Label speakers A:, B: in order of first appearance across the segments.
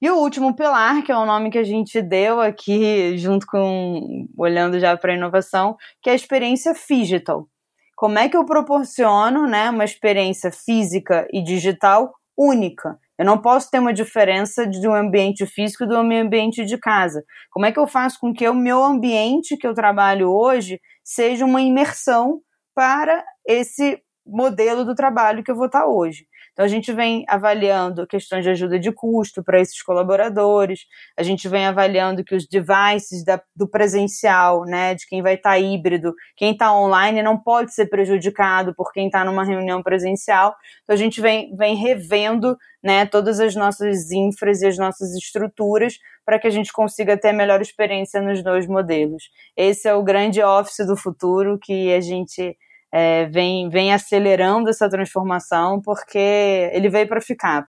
A: E o último pilar, que é o nome que a gente deu aqui, junto com olhando já para a inovação, que é a experiência digital. Como é que eu proporciono né, uma experiência física e digital única? Eu não posso ter uma diferença de um ambiente físico e do meu ambiente de casa. Como é que eu faço com que o meu ambiente que eu trabalho hoje seja uma imersão para esse modelo do trabalho que eu vou estar hoje? Então, a gente vem avaliando questões de ajuda de custo para esses colaboradores, a gente vem avaliando que os devices da, do presencial, né, de quem vai estar tá híbrido, quem está online não pode ser prejudicado por quem está numa reunião presencial. Então, a gente vem, vem revendo né, todas as nossas infras e as nossas estruturas para que a gente consiga ter a melhor experiência nos dois modelos. Esse é o grande office do futuro que a gente é, vem, vem acelerando essa transformação porque ele veio para ficar.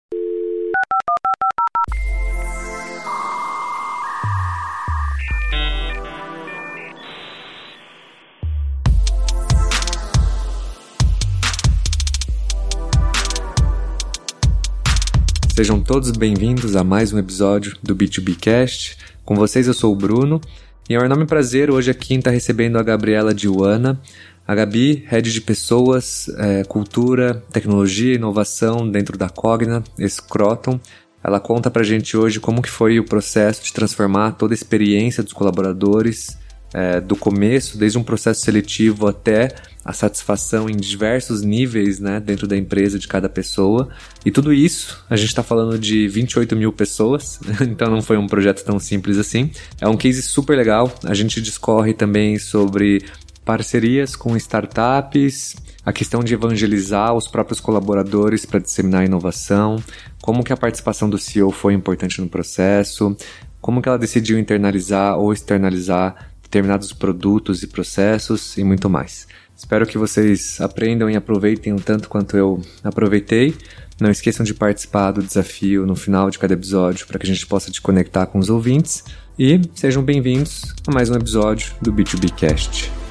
B: Sejam todos bem-vindos a mais um episódio do B2B Cast. Com vocês eu sou o Bruno e é um enorme prazer hoje aqui estar recebendo a Gabriela Diwana, a Gabi, head de pessoas, é, cultura, tecnologia inovação dentro da Cogna, Scroton. Ela conta pra gente hoje como que foi o processo de transformar toda a experiência dos colaboradores, é, do começo, desde um processo seletivo até a satisfação em diversos níveis né, dentro da empresa de cada pessoa. E tudo isso, a gente está falando de 28 mil pessoas, então não foi um projeto tão simples assim. É um case super legal. A gente discorre também sobre parcerias com startups, a questão de evangelizar os próprios colaboradores para disseminar inovação, como que a participação do CEO foi importante no processo, como que ela decidiu internalizar ou externalizar determinados produtos e processos e muito mais. Espero que vocês aprendam e aproveitem o tanto quanto eu aproveitei. Não esqueçam de participar do desafio no final de cada episódio para que a gente possa te conectar com os ouvintes. E sejam bem-vindos a mais um episódio do B2B Cast.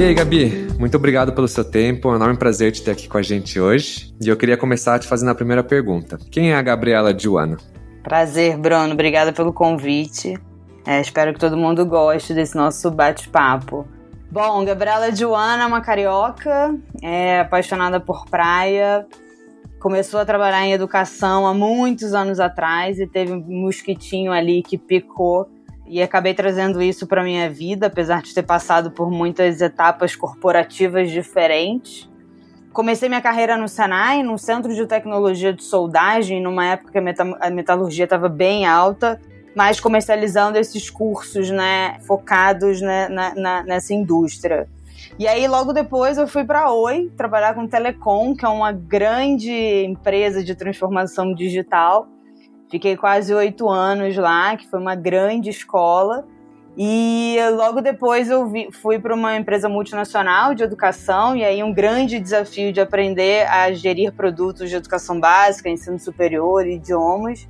B: E aí, Gabi, muito obrigado pelo seu tempo, é um enorme prazer te ter aqui com a gente hoje. E eu queria começar te fazendo a primeira pergunta. Quem é a Gabriela Diwana?
A: Prazer, Bruno, obrigada pelo convite. É, espero que todo mundo goste desse nosso bate-papo. Bom, Gabriela Diwana é uma carioca, é apaixonada por praia, começou a trabalhar em educação há muitos anos atrás e teve um mosquitinho ali que picou e acabei trazendo isso para minha vida, apesar de ter passado por muitas etapas corporativas diferentes. Comecei minha carreira no Senai, no Centro de Tecnologia de Soldagem, numa época que a, metalurgia estava bem alta, mas comercializando esses cursos, né, focados né, na, na, nessa indústria. E aí, logo depois, eu fui para Oi trabalhar com Telecom, que é uma grande empresa de transformação digital Fiquei quase oito anos lá, que foi uma grande escola. E logo depois eu vi, fui para uma empresa multinacional de educação, e aí um grande desafio de aprender a gerir produtos de educação básica, ensino superior, idiomas.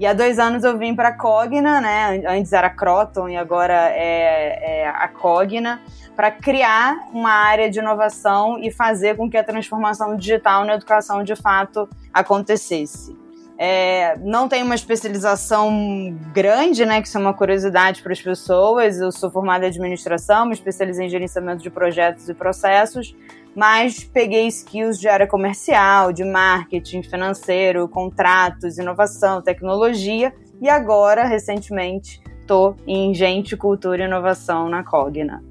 A: E há dois anos eu vim para a Cogna, né? Antes era Croton e agora é, é a Cogna, para criar uma área de inovação e fazer com que a transformação digital na educação de fato acontecesse. É, não tenho uma especialização grande, né? Que isso é uma curiosidade para as pessoas. Eu sou formada em administração, me especializei em gerenciamento de projetos e processos, mas peguei skills de área comercial, de marketing, financeiro, contratos, inovação, tecnologia e agora, recentemente, estou em gente, cultura e inovação na Cogna.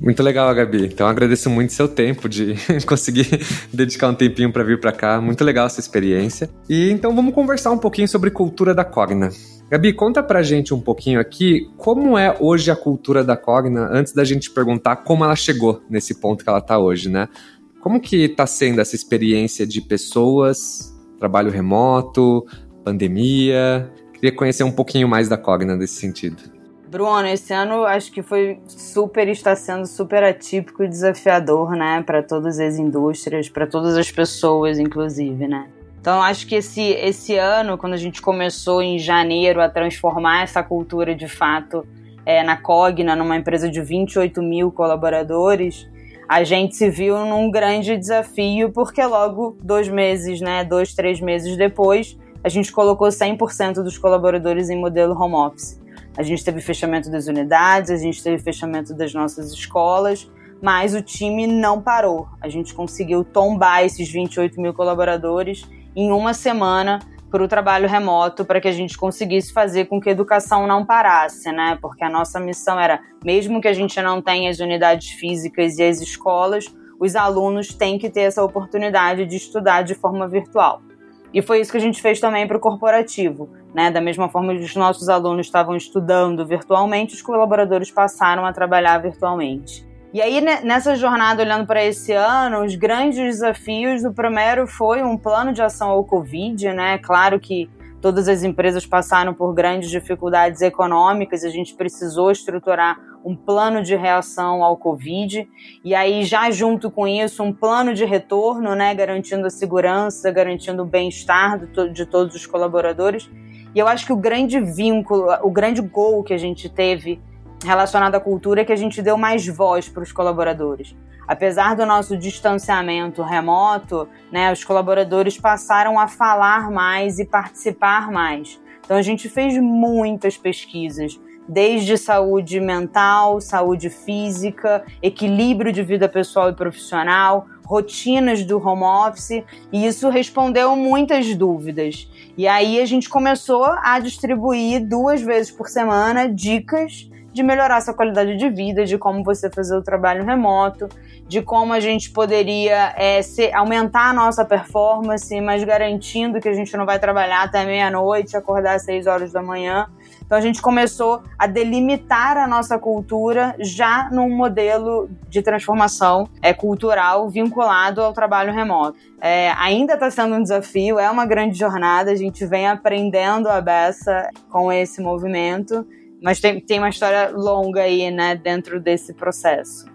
B: Muito legal, Gabi. Então agradeço muito seu tempo de conseguir dedicar um tempinho para vir para cá. Muito legal essa experiência. E então vamos conversar um pouquinho sobre cultura da Cogna. Gabi, conta pra gente um pouquinho aqui como é hoje a cultura da Cogna, antes da gente perguntar como ela chegou nesse ponto que ela tá hoje, né? Como que tá sendo essa experiência de pessoas, trabalho remoto, pandemia? Queria conhecer um pouquinho mais da Cogna nesse sentido.
A: Bruno, esse ano acho que foi super, está sendo super atípico e desafiador, né, para todas as indústrias, para todas as pessoas, inclusive, né. Então acho que esse, esse ano, quando a gente começou em janeiro a transformar essa cultura de fato é, na Cogna, numa empresa de 28 mil colaboradores, a gente se viu num grande desafio, porque logo dois meses, né, dois, três meses depois, a gente colocou 100% dos colaboradores em modelo home office. A gente teve fechamento das unidades, a gente teve fechamento das nossas escolas, mas o time não parou. A gente conseguiu tombar esses 28 mil colaboradores em uma semana para o trabalho remoto, para que a gente conseguisse fazer com que a educação não parasse, né? Porque a nossa missão era, mesmo que a gente não tenha as unidades físicas e as escolas, os alunos têm que ter essa oportunidade de estudar de forma virtual. E foi isso que a gente fez também para o corporativo. Né? Da mesma forma que os nossos alunos estavam estudando virtualmente, os colaboradores passaram a trabalhar virtualmente. E aí, nessa jornada, olhando para esse ano, os grandes desafios, o primeiro foi um plano de ação ao Covid, né? Claro que todas as empresas passaram por grandes dificuldades econômicas, a gente precisou estruturar um plano de reação ao Covid, e aí, já junto com isso, um plano de retorno, né? Garantindo a segurança, garantindo o bem-estar de todos os colaboradores. E eu acho que o grande vínculo, o grande gol que a gente teve relacionado à cultura é que a gente deu mais voz para os colaboradores. Apesar do nosso distanciamento remoto, né, os colaboradores passaram a falar mais e participar mais. Então a gente fez muitas pesquisas, desde saúde mental, saúde física, equilíbrio de vida pessoal e profissional, rotinas do home office, e isso respondeu muitas dúvidas. E aí a gente começou a distribuir duas vezes por semana dicas de melhorar sua qualidade de vida, de como você fazer o trabalho remoto, de como a gente poderia é, se, aumentar a nossa performance, mas garantindo que a gente não vai trabalhar até meia-noite, acordar às seis horas da manhã. Então a gente começou a delimitar a nossa cultura já num modelo de transformação é, cultural vinculado ao trabalho remoto. É, ainda está sendo um desafio, é uma grande jornada, a gente vem aprendendo a beça com esse movimento mas tem, tem uma história longa aí, né, dentro desse processo.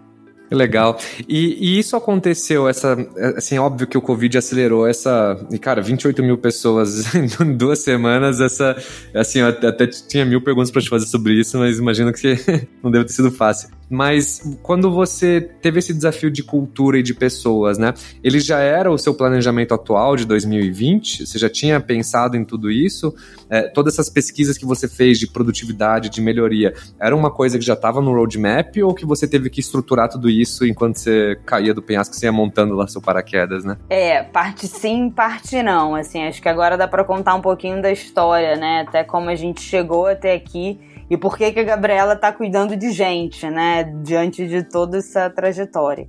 B: Legal. E, e, isso aconteceu, essa, assim, óbvio que o Covid acelerou essa, e cara, 28 mil pessoas em duas semanas, essa, assim, eu até tinha mil perguntas para te fazer sobre isso, mas imagino que não deve ter sido fácil. Mas quando você teve esse desafio de cultura e de pessoas, né? Ele já era o seu planejamento atual de 2020? Você já tinha pensado em tudo isso? É, todas essas pesquisas que você fez de produtividade, de melhoria, era uma coisa que já estava no roadmap ou que você teve que estruturar tudo isso enquanto você caía do penhasco, você ia montando lá seu paraquedas, né?
A: É, parte sim, parte não. Assim, acho que agora dá para contar um pouquinho da história, né? Até como a gente chegou até aqui e por que, que a Gabriela está cuidando de gente, né, diante de toda essa trajetória.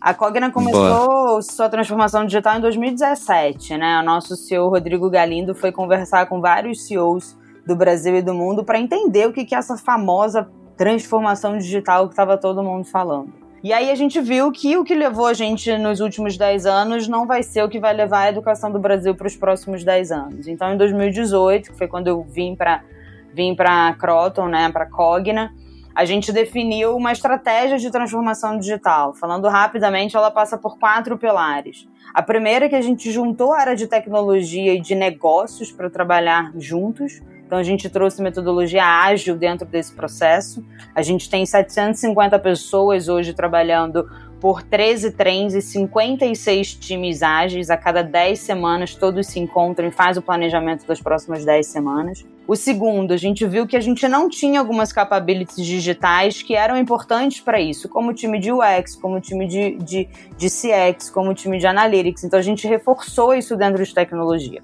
A: A Cogna começou Boa. sua transformação digital em 2017, né? O nosso CEO Rodrigo Galindo foi conversar com vários CEOs do Brasil e do mundo para entender o que, que é essa famosa transformação digital que estava todo mundo falando. E aí a gente viu que o que levou a gente nos últimos 10 anos não vai ser o que vai levar a educação do Brasil para os próximos 10 anos. Então, em 2018, que foi quando eu vim para vim para Croton, né, para Cogna, a gente definiu uma estratégia de transformação digital. Falando rapidamente, ela passa por quatro pilares. A primeira é que a gente juntou a área de tecnologia e de negócios para trabalhar juntos. Então a gente trouxe metodologia ágil dentro desse processo. A gente tem 750 pessoas hoje trabalhando por 13 trens e 56 times ágeis. A cada 10 semanas, todos se encontram e fazem o planejamento das próximas 10 semanas. O segundo, a gente viu que a gente não tinha algumas capabilities digitais que eram importantes para isso, como o time de UX, como o time de, de, de CX, como o time de Analytics. Então a gente reforçou isso dentro de tecnologia.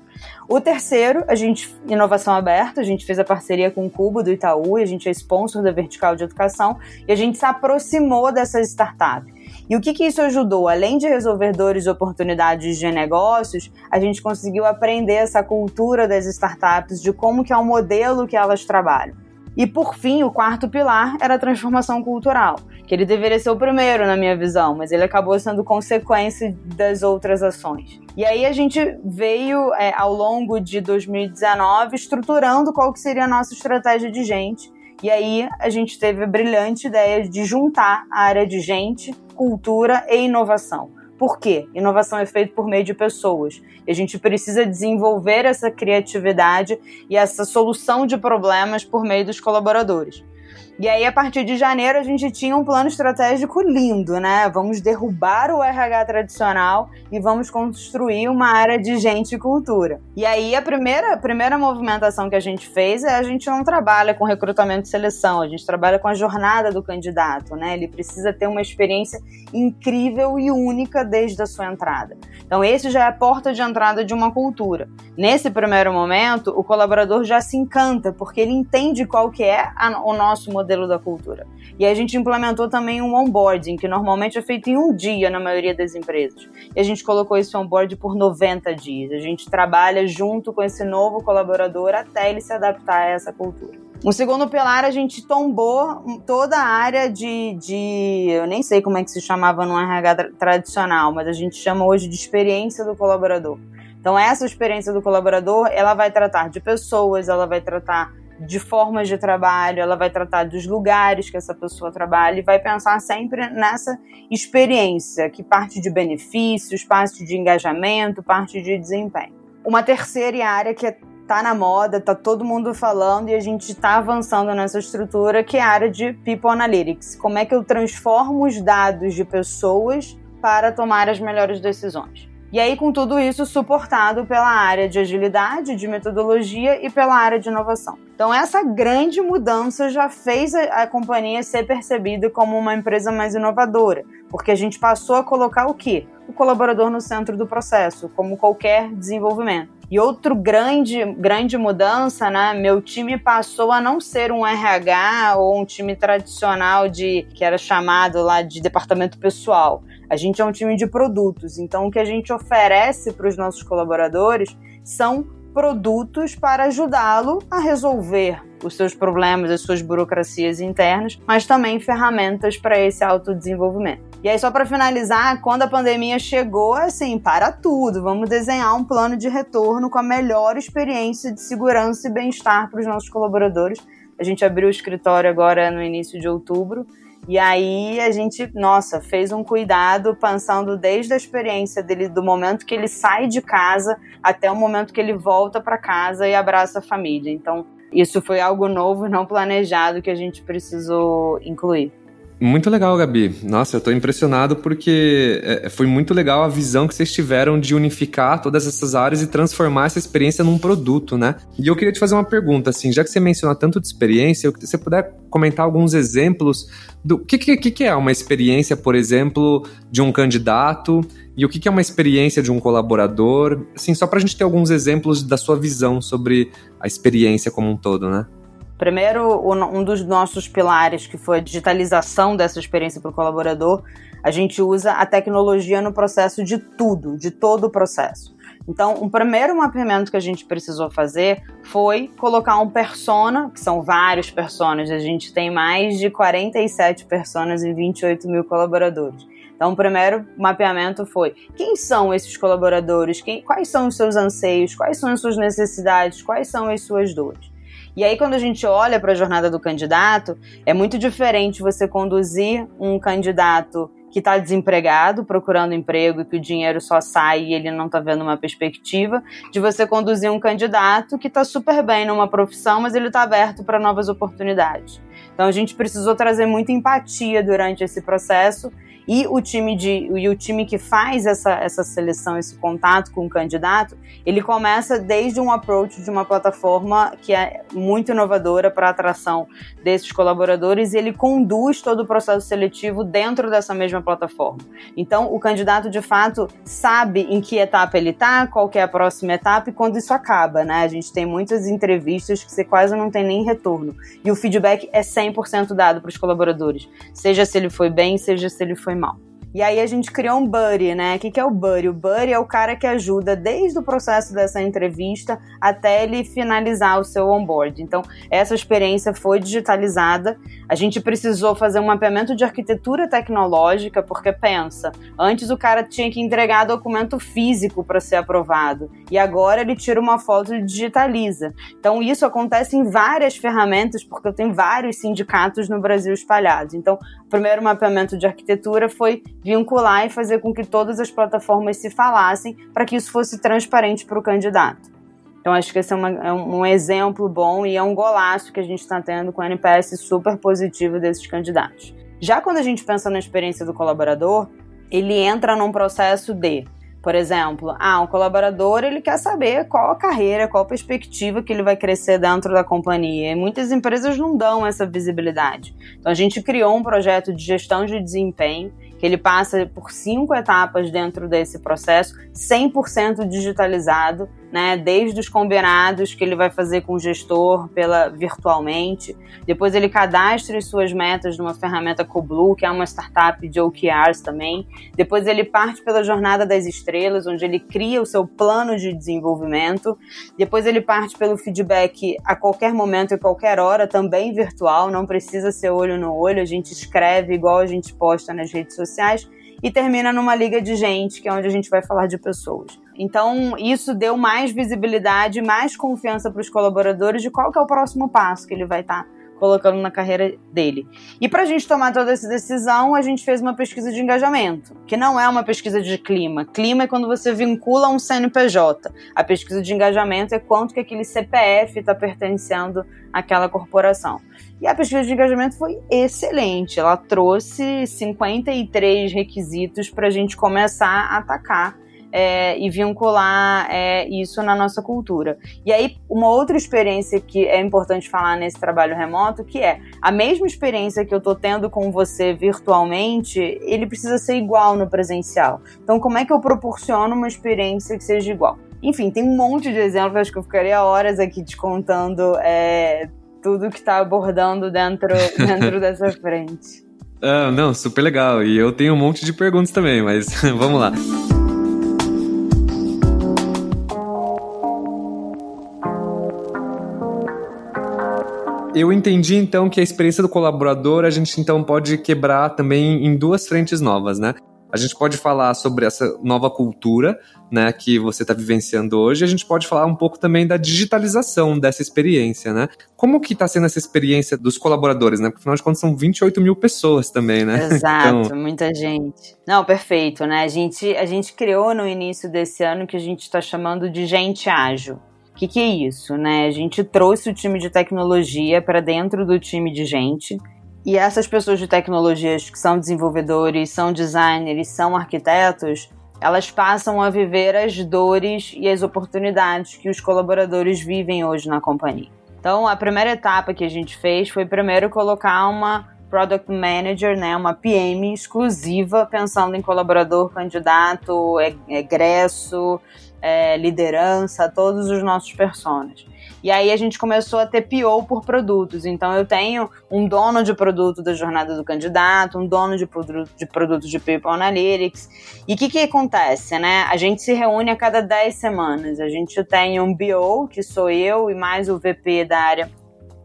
A: O terceiro, a gente, inovação aberta, a gente fez a parceria com o Cubo do Itaú, a gente é sponsor da Vertical de Educação e a gente se aproximou dessas startups. E o que, que isso ajudou? Além de resolver dores e oportunidades de negócios, a gente conseguiu aprender essa cultura das startups, de como que é o modelo que elas trabalham. E por fim, o quarto pilar era a transformação cultural, que ele deveria ser o primeiro na minha visão, mas ele acabou sendo consequência das outras ações. E aí a gente veio é, ao longo de 2019 estruturando qual que seria a nossa estratégia de gente. E aí a gente teve a brilhante ideia de juntar a área de gente cultura e inovação. Por quê? Inovação é feita por meio de pessoas. E a gente precisa desenvolver essa criatividade e essa solução de problemas por meio dos colaboradores. E aí, a partir de janeiro, a gente tinha um plano estratégico lindo, né? Vamos derrubar o RH tradicional e vamos construir uma área de gente e cultura. E aí, a primeira, a primeira movimentação que a gente fez é a gente não trabalha com recrutamento e seleção, a gente trabalha com a jornada do candidato, né? Ele precisa ter uma experiência incrível e única desde a sua entrada. Então, esse já é a porta de entrada de uma cultura. Nesse primeiro momento, o colaborador já se encanta, porque ele entende qual que é a, o nosso modelo da cultura. E a gente implementou também um onboarding, que normalmente é feito em um dia na maioria das empresas. E a gente colocou esse onboard por 90 dias. A gente trabalha junto com esse novo colaborador até ele se adaptar a essa cultura. O segundo pilar, a gente tombou toda a área de, de. Eu nem sei como é que se chamava no RH tradicional, mas a gente chama hoje de experiência do colaborador. Então, essa experiência do colaborador, ela vai tratar de pessoas, ela vai tratar de formas de trabalho, ela vai tratar dos lugares que essa pessoa trabalha e vai pensar sempre nessa experiência que parte de benefícios, parte de engajamento, parte de desempenho. Uma terceira área que é tá na moda, tá todo mundo falando e a gente está avançando nessa estrutura que é a área de People Analytics. Como é que eu transformo os dados de pessoas para tomar as melhores decisões? E aí, com tudo isso, suportado pela área de agilidade, de metodologia e pela área de inovação. Então, essa grande mudança já fez a, a, companhia ser percebida como uma empresa mais inovadora, porque a gente passou a colocar o quê? O colaborador no centro do processo, como qualquer desenvolvimento. E outro grande, grande mudança, né? Meu time passou a não ser um RH ou um time tradicional de que era chamado lá de departamento pessoal. A gente é um time de produtos, então o que a gente oferece para os nossos colaboradores são produtos para ajudá-lo a resolver os seus problemas, as suas burocracias internas, mas também ferramentas para esse autodesenvolvimento. E aí, só para finalizar, quando a pandemia chegou, assim, para tudo, vamos desenhar um plano de retorno com a melhor experiência de segurança e bem-estar para os nossos colaboradores. A gente abriu o escritório agora no início de outubro e aí a gente, nossa, fez um cuidado pensando desde a experiência dele, do momento que ele sai de casa até o momento que ele volta para casa e abraça a família. Então, isso foi algo novo, não planejado, que a gente precisou incluir.
B: Muito legal, Gabi. Nossa, eu tô impressionado porque é, foi muito legal a visão que vocês tiveram de unificar todas essas áreas e transformar essa experiência num produto, né? E eu queria te fazer uma pergunta, assim, já que você menciona tanto de experiência, se você puder comentar alguns exemplos do que, que, que é uma experiência, por exemplo, de um candidato e o que, que é uma experiência de um colaborador, assim, só pra gente ter alguns exemplos da sua visão sobre a experiência como um todo, né?
A: Primeiro, um dos nossos pilares, que foi a digitalização dessa experiência para o colaborador, a gente usa a tecnologia no processo de tudo, de todo o processo. Então, o primeiro mapeamento que a gente precisou fazer foi colocar um persona, que são vários personas, a gente tem mais de 47 personas e 28 mil colaboradores. Então, o primeiro mapeamento foi quem são esses colaboradores, quem, quais são os seus anseios, quais são as suas necessidades, quais são as suas dores. E aí, quando a gente olha para a jornada do candidato, é muito diferente você conduzir um candidato que está desempregado, procurando emprego e que o dinheiro só sai e ele não está vendo uma perspectiva, de você conduzir um candidato que está super bem numa profissão, mas ele está aberto para novas oportunidades. Então a gente precisou trazer muita empatia durante esse processo e o time de e o time que faz essa, essa seleção, esse contato com o candidato, ele começa desde um approach de uma plataforma que é muito inovadora para a atração desses colaboradores e ele conduz todo o processo seletivo dentro dessa mesma plataforma. Então, o candidato de fato sabe em que etapa ele está, qual é a próxima etapa e quando isso acaba, né? A gente tem muitas entrevistas que você quase não tem nem retorno. E o feedback é 100% dado para os colaboradores, seja se ele foi bem, seja se ele foi 毛。E aí a gente criou um buddy, né? O que, que é o buddy? O buddy é o cara que ajuda desde o processo dessa entrevista até ele finalizar o seu onboard. Então, essa experiência foi digitalizada. A gente precisou fazer um mapeamento de arquitetura tecnológica, porque pensa, antes o cara tinha que entregar documento físico para ser aprovado. E agora ele tira uma foto e digitaliza. Então, isso acontece em várias ferramentas, porque eu tenho vários sindicatos no Brasil espalhados. Então, o primeiro mapeamento de arquitetura foi vincular e fazer com que todas as plataformas se falassem para que isso fosse transparente para o candidato. Então acho que esse é, uma, é um exemplo bom e é um golaço que a gente está tendo com o NPS super positivo desses candidatos. Já quando a gente pensa na experiência do colaborador, ele entra num processo de por exemplo, ah, um colaborador ele quer saber qual a carreira, qual a perspectiva que ele vai crescer dentro da companhia. E muitas empresas não dão essa visibilidade. Então a gente criou um projeto de gestão de desempenho que ele passa por cinco etapas dentro desse processo, 100% digitalizado, né? Desde os combinados que ele vai fazer com o gestor pela virtualmente, depois ele cadastra as suas metas numa ferramenta Coblue, que é uma startup de OKRs também. Depois ele parte pela jornada das estrelas, onde ele cria o seu plano de desenvolvimento. Depois ele parte pelo feedback a qualquer momento e qualquer hora, também virtual, não precisa ser olho no olho, a gente escreve igual a gente posta nas redes sociais e termina numa liga de gente, que é onde a gente vai falar de pessoas. Então, isso deu mais visibilidade, mais confiança para os colaboradores de qual que é o próximo passo que ele vai estar tá colocando na carreira dele. E para a gente tomar toda essa decisão, a gente fez uma pesquisa de engajamento, que não é uma pesquisa de clima. Clima é quando você vincula um CNPJ. A pesquisa de engajamento é quanto que aquele CPF está pertencendo àquela corporação. E a pesquisa de engajamento foi excelente. Ela trouxe 53 requisitos para a gente começar a atacar é, e vincular é, isso na nossa cultura. E aí, uma outra experiência que é importante falar nesse trabalho remoto, que é a mesma experiência que eu estou tendo com você virtualmente, ele precisa ser igual no presencial. Então, como é que eu proporciono uma experiência que seja igual? Enfim, tem um monte de exemplos, acho que eu ficaria horas aqui te contando é, tudo que está abordando dentro, dentro dessa frente.
B: Ah, não, super legal. E eu tenho um monte de perguntas também, mas vamos lá. Eu entendi então que a experiência do colaborador a gente então pode quebrar também em duas frentes novas, né? A gente pode falar sobre essa nova cultura, né, que você está vivenciando hoje. A gente pode falar um pouco também da digitalização dessa experiência, né? Como que está sendo essa experiência dos colaboradores, né? Porque afinal de contas são 28 mil pessoas também, né?
A: Exato, então... muita gente. Não, perfeito, né? A gente, a gente criou no início desse ano que a gente está chamando de gente ágil. O que, que é isso, né? A gente trouxe o time de tecnologia para dentro do time de gente e essas pessoas de tecnologias que são desenvolvedores, são designers, são arquitetos, elas passam a viver as dores e as oportunidades que os colaboradores vivem hoje na companhia. Então, a primeira etapa que a gente fez foi primeiro colocar uma Product Manager, né, uma PM exclusiva, pensando em colaborador, candidato, egresso, é, liderança, todos os nossos personas. E aí a gente começou a ter PO por produtos. Então eu tenho um dono de produto da jornada do candidato, um dono de, produto, de produto de People Analytics. E o que, que acontece, né? A gente se reúne a cada 10 semanas. A gente tem um BO, que sou eu, e mais o VP da área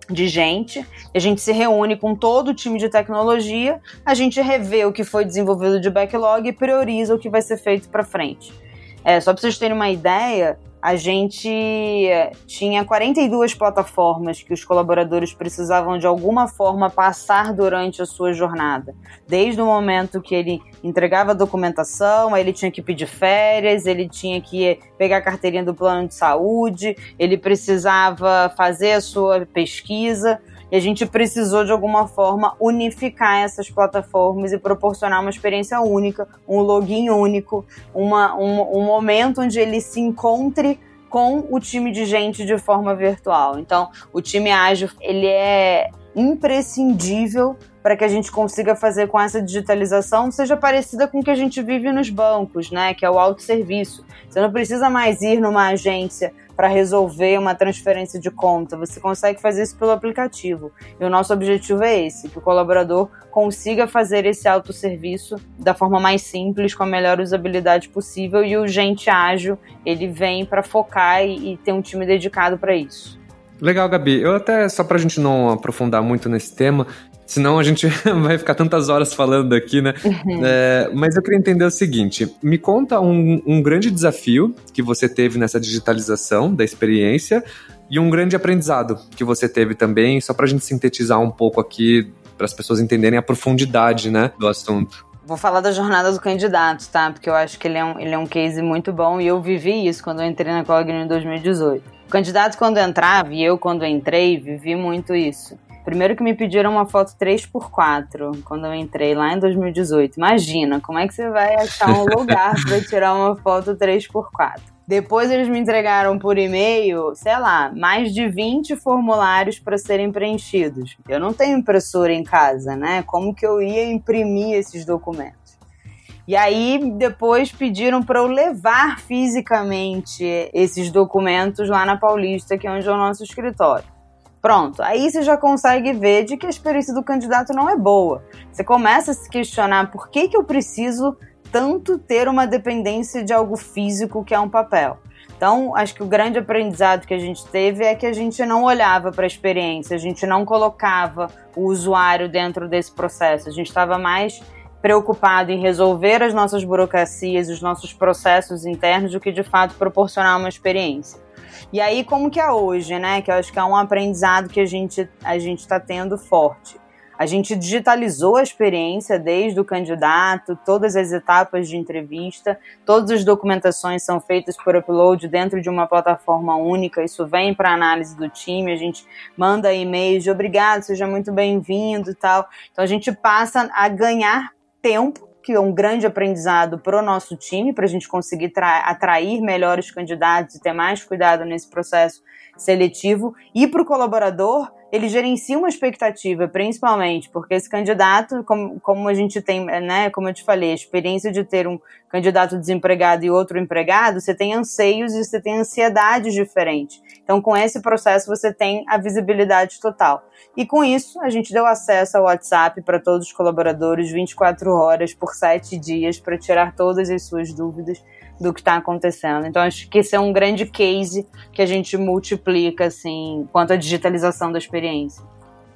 A: de gente, a gente se reúne com todo o time de tecnologia, a gente revê o que foi desenvolvido de backlog e prioriza o que vai ser feito para frente. É, só para vocês terem uma ideia, a gente tinha 42 plataformas que os colaboradores precisavam de alguma forma passar durante a sua jornada. Desde o momento que ele entregava a documentação, ele tinha que pedir férias, ele tinha que pegar a carteirinha do plano de saúde, ele precisava fazer a sua pesquisa. E a gente precisou, de alguma forma, unificar essas plataformas e proporcionar uma experiência única, um login único, uma, um, um momento onde ele se encontre com o time de gente de forma virtual. Então, o time ágil, ele é imprescindível para que a gente consiga fazer com essa digitalização seja parecida com o que a gente vive nos bancos, né, que é o autosserviço. Você não precisa mais ir numa agência para resolver uma transferência de conta. Você consegue fazer isso pelo aplicativo. E o nosso objetivo é esse: que o colaborador consiga fazer esse autosserviço da forma mais simples, com a melhor usabilidade possível. E o gente ágil ele vem para focar e, e ter um time dedicado para isso.
B: Legal, Gabi. Eu até, só para a gente não aprofundar muito nesse tema, Senão a gente vai ficar tantas horas falando aqui, né? Uhum. É, mas eu queria entender o seguinte: me conta um, um grande desafio que você teve nessa digitalização da experiência e um grande aprendizado que você teve também, só para a gente sintetizar um pouco aqui, para as pessoas entenderem a profundidade né, do assunto.
A: Vou falar da jornada do candidato, tá? Porque eu acho que ele é um, ele é um case muito bom e eu vivi isso quando eu entrei na Cogni em 2018. candidato, quando entrava, e eu, quando entrei, vivi muito isso. Primeiro que me pediram uma foto 3x4 quando eu entrei lá em 2018. Imagina, como é que você vai achar um lugar para tirar uma foto 3x4? Depois eles me entregaram por e-mail, sei lá, mais de 20 formulários para serem preenchidos. Eu não tenho impressora em casa, né? Como que eu ia imprimir esses documentos? E aí depois pediram para eu levar fisicamente esses documentos lá na Paulista, que é onde é o nosso escritório. Pronto, aí você já consegue ver de que a experiência do candidato não é boa. Você começa a se questionar por que, que eu preciso tanto ter uma dependência de algo físico que é um papel. Então, acho que o grande aprendizado que a gente teve é que a gente não olhava para a experiência, a gente não colocava o usuário dentro desse processo, a gente estava mais preocupado em resolver as nossas burocracias, os nossos processos internos, do que de fato proporcionar uma experiência. E aí, como que é hoje, né? Que eu acho que é um aprendizado que a gente a está tendo forte. A gente digitalizou a experiência desde o candidato, todas as etapas de entrevista, todas as documentações são feitas por upload dentro de uma plataforma única. Isso vem para análise do time, a gente manda e-mails de obrigado, seja muito bem-vindo tal. Então a gente passa a ganhar tempo, que é um grande aprendizado para o nosso time, para a gente conseguir atrair melhores candidatos e ter mais cuidado nesse processo seletivo, e para o colaborador ele gerencia uma expectativa, principalmente porque esse candidato, como, como a gente tem, né, como eu te falei, a experiência de ter um candidato desempregado e outro empregado, você tem anseios e você tem ansiedades diferentes. Então, com esse processo, você tem a visibilidade total. E com isso, a gente deu acesso ao WhatsApp para todos os colaboradores 24 horas por 7 dias para tirar todas as suas dúvidas do que está acontecendo. Então, acho que esse é um grande case que a gente multiplica, assim, quanto à digitalização da experiência.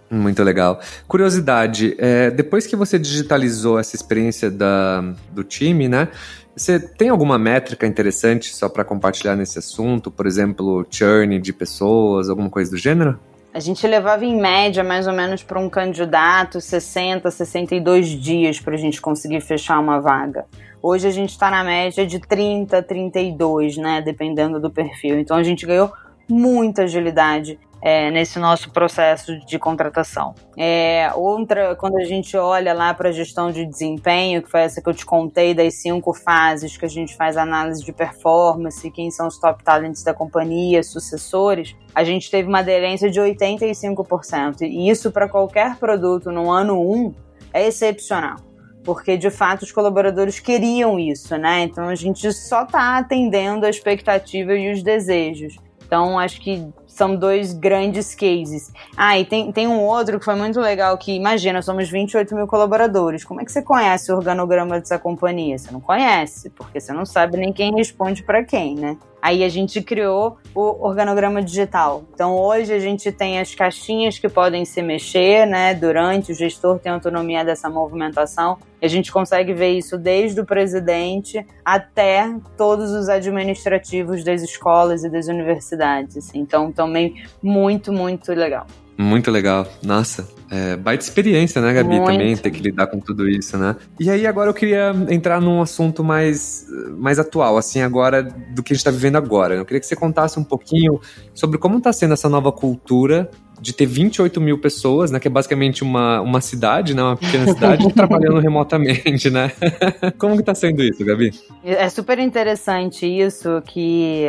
B: Muito legal. Curiosidade, é, depois que você digitalizou essa experiência da, do time, né? Você tem alguma métrica interessante só para compartilhar nesse assunto? Por exemplo, churn de pessoas, alguma coisa do gênero?
A: A gente levava em média mais ou menos para um candidato 60, 62 dias para a gente conseguir fechar uma vaga. Hoje a gente está na média de 30, 32, né? Dependendo do perfil. Então a gente ganhou muita agilidade é, nesse nosso processo de contratação. É, outra, quando a gente olha lá para a gestão de desempenho, que foi essa que eu te contei das cinco fases que a gente faz análise de performance, quem são os top talents da companhia, sucessores, a gente teve uma aderência de 85%. E isso para qualquer produto no ano 1 é excepcional porque de fato os colaboradores queriam isso, né? Então a gente só está atendendo a expectativa e os desejos. Então acho que são dois grandes cases. Ah, e tem, tem um outro que foi muito legal, que imagina, somos 28 mil colaboradores. Como é que você conhece o organograma dessa companhia? Você não conhece, porque você não sabe nem quem responde para quem, né? Aí a gente criou o organograma digital. Então hoje a gente tem as caixinhas que podem se mexer, né? Durante o gestor tem autonomia dessa movimentação. A gente consegue ver isso desde o presidente até todos os administrativos das escolas e das universidades. Assim. Então também muito, muito legal.
B: Muito legal. Nossa, é, baita experiência, né, Gabi? Muito. Também ter que lidar com tudo isso, né? E aí agora eu queria entrar num assunto mais, mais atual, assim, agora do que a gente está vivendo agora. Eu queria que você contasse um pouquinho sobre como está sendo essa nova cultura de ter 28 mil pessoas, né? Que é basicamente uma, uma cidade, né? Uma pequena cidade trabalhando remotamente, né? Como que tá sendo isso, Gabi?
A: É super interessante isso que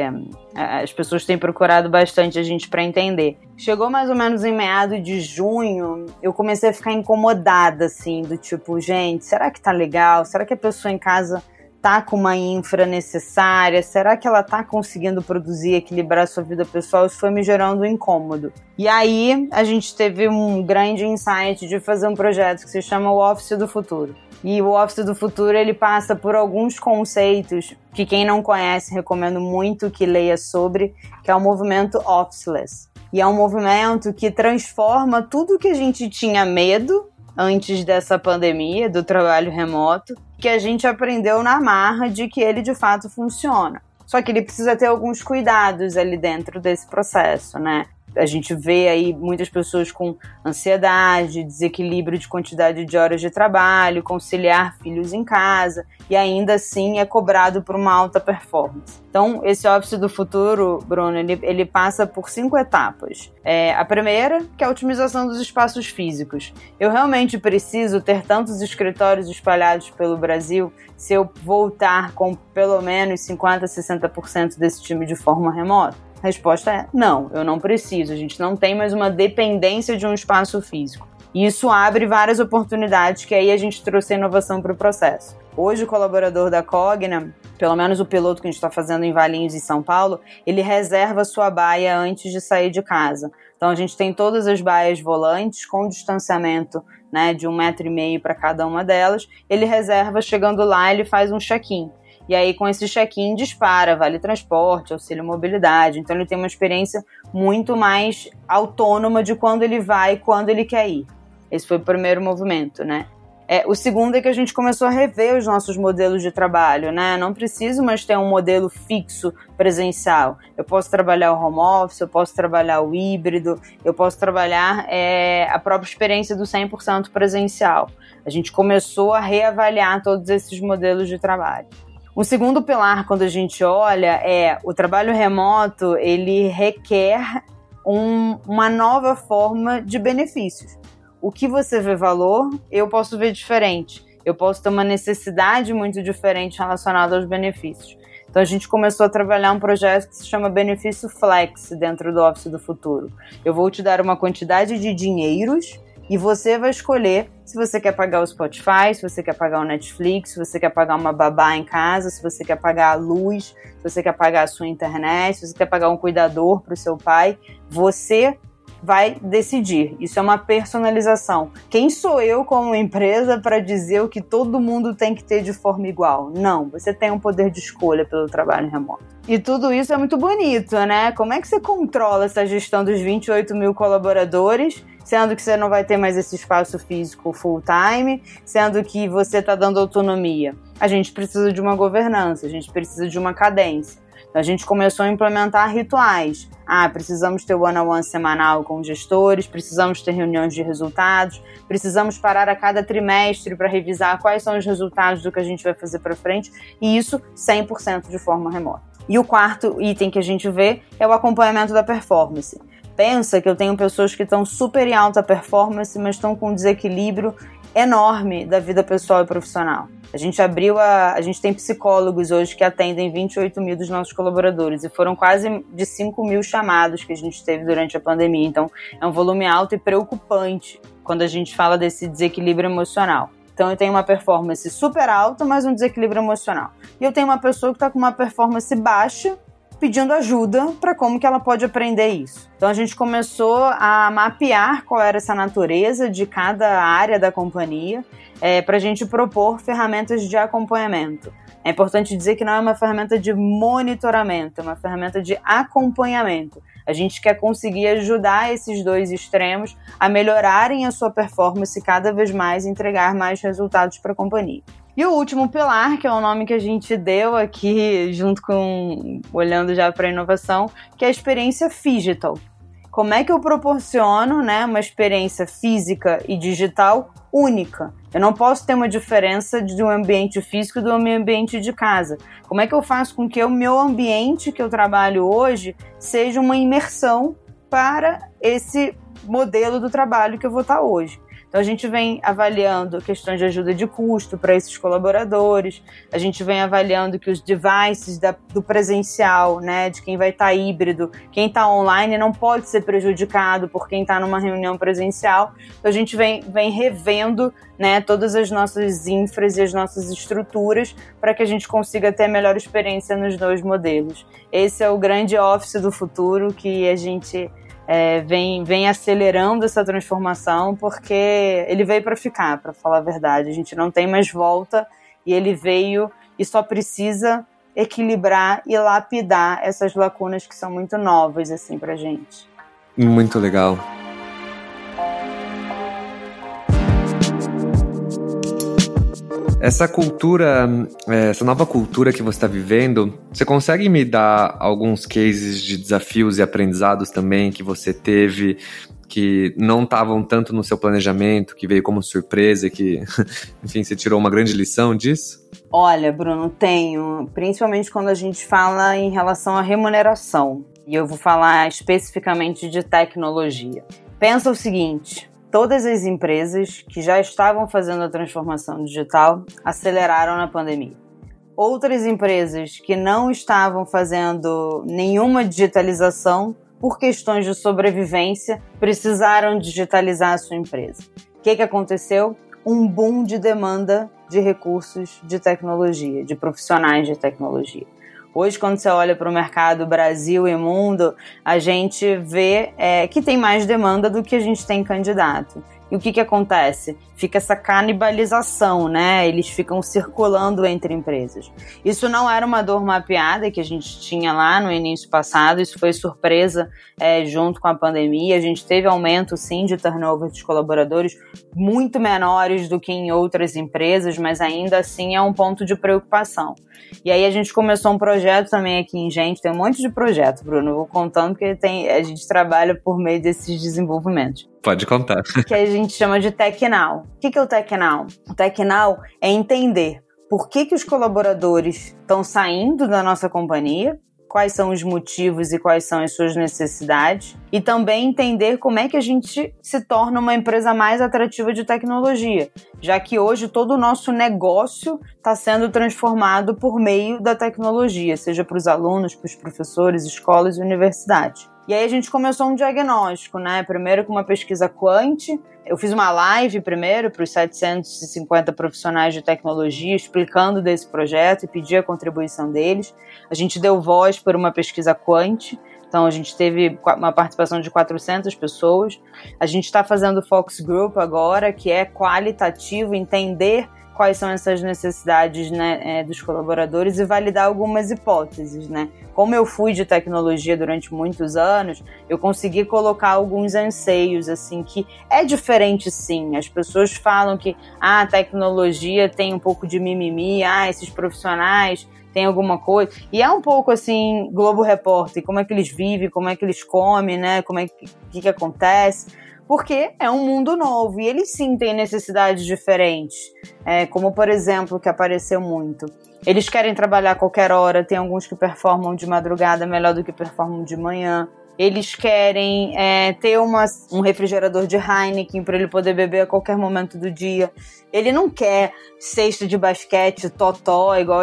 A: é, as pessoas têm procurado bastante a gente para entender. Chegou mais ou menos em meado de junho, eu comecei a ficar incomodada, assim, do tipo, gente, será que tá legal? Será que a pessoa em casa tá com uma infra necessária? Será que ela tá conseguindo produzir, equilibrar a sua vida pessoal? Isso foi me gerando um incômodo. E aí a gente teve um grande insight de fazer um projeto que se chama o Office do Futuro. E o Office do Futuro ele passa por alguns conceitos que quem não conhece recomendo muito que leia sobre, que é o movimento Officeless. E é um movimento que transforma tudo que a gente tinha medo antes dessa pandemia do trabalho remoto, que a gente aprendeu na marra de que ele de fato funciona. Só que ele precisa ter alguns cuidados ali dentro desse processo, né? A gente vê aí muitas pessoas com ansiedade, desequilíbrio de quantidade de horas de trabalho, conciliar filhos em casa e ainda assim é cobrado por uma alta performance. Então, esse Office do futuro, Bruno, ele, ele passa por cinco etapas. É, a primeira, que é a otimização dos espaços físicos. Eu realmente preciso ter tantos escritórios espalhados pelo Brasil se eu voltar com pelo menos 50, 60% desse time de forma remota? A resposta é não, eu não preciso. A gente não tem mais uma dependência de um espaço físico. E isso abre várias oportunidades que aí a gente trouxe a inovação para o processo. Hoje, o colaborador da Cogna, pelo menos o piloto que a gente está fazendo em Valinhos e São Paulo, ele reserva sua baia antes de sair de casa. Então, a gente tem todas as baias volantes com distanciamento né, de um metro e meio para cada uma delas. Ele reserva, chegando lá, ele faz um check-in. E aí, com esse check-in, dispara vale transporte, auxílio mobilidade. Então, ele tem uma experiência muito mais autônoma de quando ele vai e quando ele quer ir. Esse foi o primeiro movimento, né? É, o segundo é que a gente começou a rever os nossos modelos de trabalho, né? Não preciso mais ter um modelo fixo presencial. Eu posso trabalhar o home office, eu posso trabalhar o híbrido, eu posso trabalhar é, a própria experiência do 100% presencial. A gente começou a reavaliar todos esses modelos de trabalho. O segundo pilar, quando a gente olha, é o trabalho remoto, ele requer um, uma nova forma de benefícios o que você vê valor, eu posso ver diferente. Eu posso ter uma necessidade muito diferente relacionada aos benefícios. Então a gente começou a trabalhar um projeto que se chama Benefício Flex dentro do Office do Futuro. Eu vou te dar uma quantidade de dinheiros e você vai escolher se você quer pagar o Spotify, se você quer pagar o Netflix, se você quer pagar uma babá em casa, se você quer pagar a luz, se você quer pagar a sua internet, se você quer pagar um cuidador para o seu pai. Você vai decidir. Isso é uma personalização. Quem sou eu como empresa para dizer o que todo mundo tem que ter de forma igual? Não, você tem um poder de escolha pelo trabalho remoto. E tudo isso é muito bonito, né? Como é que você controla essa gestão dos 28 mil colaboradores, sendo que você não vai ter mais esse espaço físico full time, sendo que você está dando autonomia? A gente precisa de uma governança, a gente precisa de uma cadência. Então, a gente começou a implementar rituais. Ah, precisamos ter one-on-one semanal com gestores, precisamos ter reuniões de resultados, precisamos parar a cada trimestre para revisar quais são os resultados do que a gente vai fazer para frente, e isso 100% de forma remota. E o quarto item que a gente vê é o acompanhamento da performance. Pensa que eu tenho pessoas que estão super em alta performance, mas estão com desequilíbrio enorme da vida pessoal e profissional. A gente abriu a. A gente tem psicólogos hoje que atendem 28 mil dos nossos colaboradores e foram quase de 5 mil chamados que a gente teve durante a pandemia. Então, é um volume alto e preocupante quando a gente fala desse desequilíbrio emocional. Então, eu tenho uma performance super alta, mas um desequilíbrio emocional. E eu tenho uma pessoa que está com uma performance baixa, pedindo ajuda para como que ela pode aprender isso. Então a gente começou a mapear qual era essa natureza de cada área da companhia é, para a gente propor ferramentas de acompanhamento. É importante dizer que não é uma ferramenta de monitoramento, é uma ferramenta de acompanhamento. A gente quer conseguir ajudar esses dois extremos a melhorarem a sua performance cada vez mais e entregar mais resultados para a companhia. E o último pilar, que é o nome que a gente deu aqui, junto com olhando já para a inovação, que é a experiência digital. Como é que eu proporciono né, uma experiência física e digital única? Eu não posso ter uma diferença de um ambiente físico do meu ambiente de casa. Como é que eu faço com que o meu ambiente que eu trabalho hoje seja uma imersão para esse modelo do trabalho que eu vou estar hoje? Então a gente vem avaliando questões de ajuda de custo para esses colaboradores, a gente vem avaliando que os devices da, do presencial, né, de quem vai estar tá híbrido, quem está online não pode ser prejudicado por quem está numa reunião presencial. Então a gente vem, vem revendo né, todas as nossas infras e as nossas estruturas para que a gente consiga ter a melhor experiência nos dois modelos. Esse é o grande office do futuro que a gente é, vem, vem acelerando essa transformação porque ele veio para ficar, para falar a verdade. A gente não tem mais volta e ele veio e só precisa equilibrar e lapidar essas lacunas que são muito novas assim para gente.
B: Muito legal. Essa cultura, é, essa nova cultura que você está vivendo, você consegue me dar alguns cases de desafios e aprendizados também que você teve que não estavam tanto no seu planejamento, que veio como surpresa, que, enfim, você tirou uma grande lição disso?
A: Olha, Bruno, tenho, principalmente quando a gente fala em relação à remuneração. E eu vou falar especificamente de tecnologia. Pensa o seguinte: todas as empresas que já estavam fazendo a transformação digital aceleraram na pandemia. Outras empresas que não estavam fazendo nenhuma digitalização por questões de sobrevivência precisaram digitalizar a sua empresa. O que, que aconteceu? Um boom de demanda de recursos de tecnologia, de profissionais de tecnologia. Hoje, quando você olha para o mercado Brasil e mundo, a gente vê é, que tem mais demanda do que a gente tem candidato. E o que, que acontece? Fica essa canibalização, né? Eles ficam circulando entre empresas. Isso não era uma dor mapeada que a gente tinha lá no início passado, isso foi surpresa é, junto com a pandemia. A gente teve aumento, sim, de turnover dos colaboradores, muito menores do que em outras empresas, mas ainda assim é um ponto de preocupação. E aí a gente começou um projeto também aqui em Gente, tem um monte de projeto, Bruno, vou contando porque tem, a gente trabalha por meio desses desenvolvimentos.
B: Pode contar.
A: Que a gente chama de TechNow. O que é o TechNow? O TechNow é entender por que, que os colaboradores estão saindo da nossa companhia, quais são os motivos e quais são as suas necessidades, e também entender como é que a gente se torna uma empresa mais atrativa de tecnologia, já que hoje todo o nosso negócio está sendo transformado por meio da tecnologia, seja para os alunos, para os professores, escolas e universidades. E aí a gente começou um diagnóstico, né? Primeiro com uma pesquisa quant. Eu fiz uma live primeiro para os 750 profissionais de tecnologia explicando desse projeto e pedi a contribuição deles. A gente deu voz por uma pesquisa quant. Então a gente teve uma participação de 400 pessoas. A gente está fazendo Fox Group agora, que é qualitativo, entender quais são essas necessidades né, é, dos colaboradores e validar algumas hipóteses, né? Como eu fui de tecnologia durante muitos anos, eu consegui colocar alguns anseios, assim, que é diferente sim. As pessoas falam que ah, a tecnologia tem um pouco de mimimi, ah, esses profissionais tem alguma coisa. E é um pouco assim, Globo Repórter, como é que eles vivem, como é que eles comem, né? Como é que, que, que acontece porque é um mundo novo e eles sim têm necessidades diferentes, é, como por exemplo que apareceu muito. Eles querem trabalhar a qualquer hora, tem alguns que performam de madrugada melhor do que performam de manhã. Eles querem é, ter uma, um refrigerador de Heineken para ele poder beber a qualquer momento do dia. Ele não quer cesta de basquete, totó, igual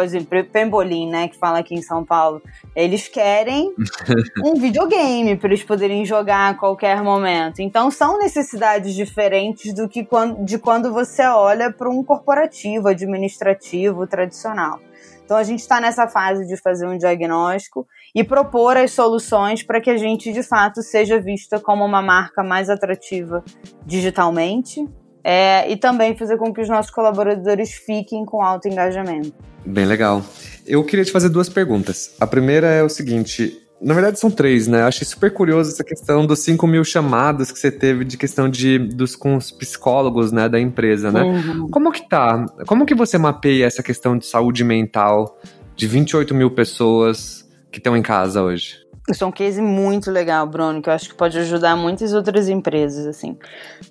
A: pembolim, né, que fala aqui em São Paulo. Eles querem um videogame para eles poderem jogar a qualquer momento. Então são necessidades diferentes do que quando, de quando você olha para um corporativo, administrativo, tradicional. Então a gente está nessa fase de fazer um diagnóstico e propor as soluções para que a gente de fato seja vista como uma marca mais atrativa digitalmente é, e também fazer com que os nossos colaboradores fiquem com alto engajamento.
B: Bem legal. Eu queria te fazer duas perguntas. A primeira é o seguinte: na verdade, são três, né? Eu achei super curioso essa questão dos 5 mil chamados que você teve de questão de dos com os psicólogos, né, da empresa, né? Uhum. Como que tá? Como que você mapeia essa questão de saúde mental de 28 mil pessoas que estão em casa hoje?
A: Isso é um case muito legal, Bruno, que eu acho que pode ajudar muitas outras empresas, assim.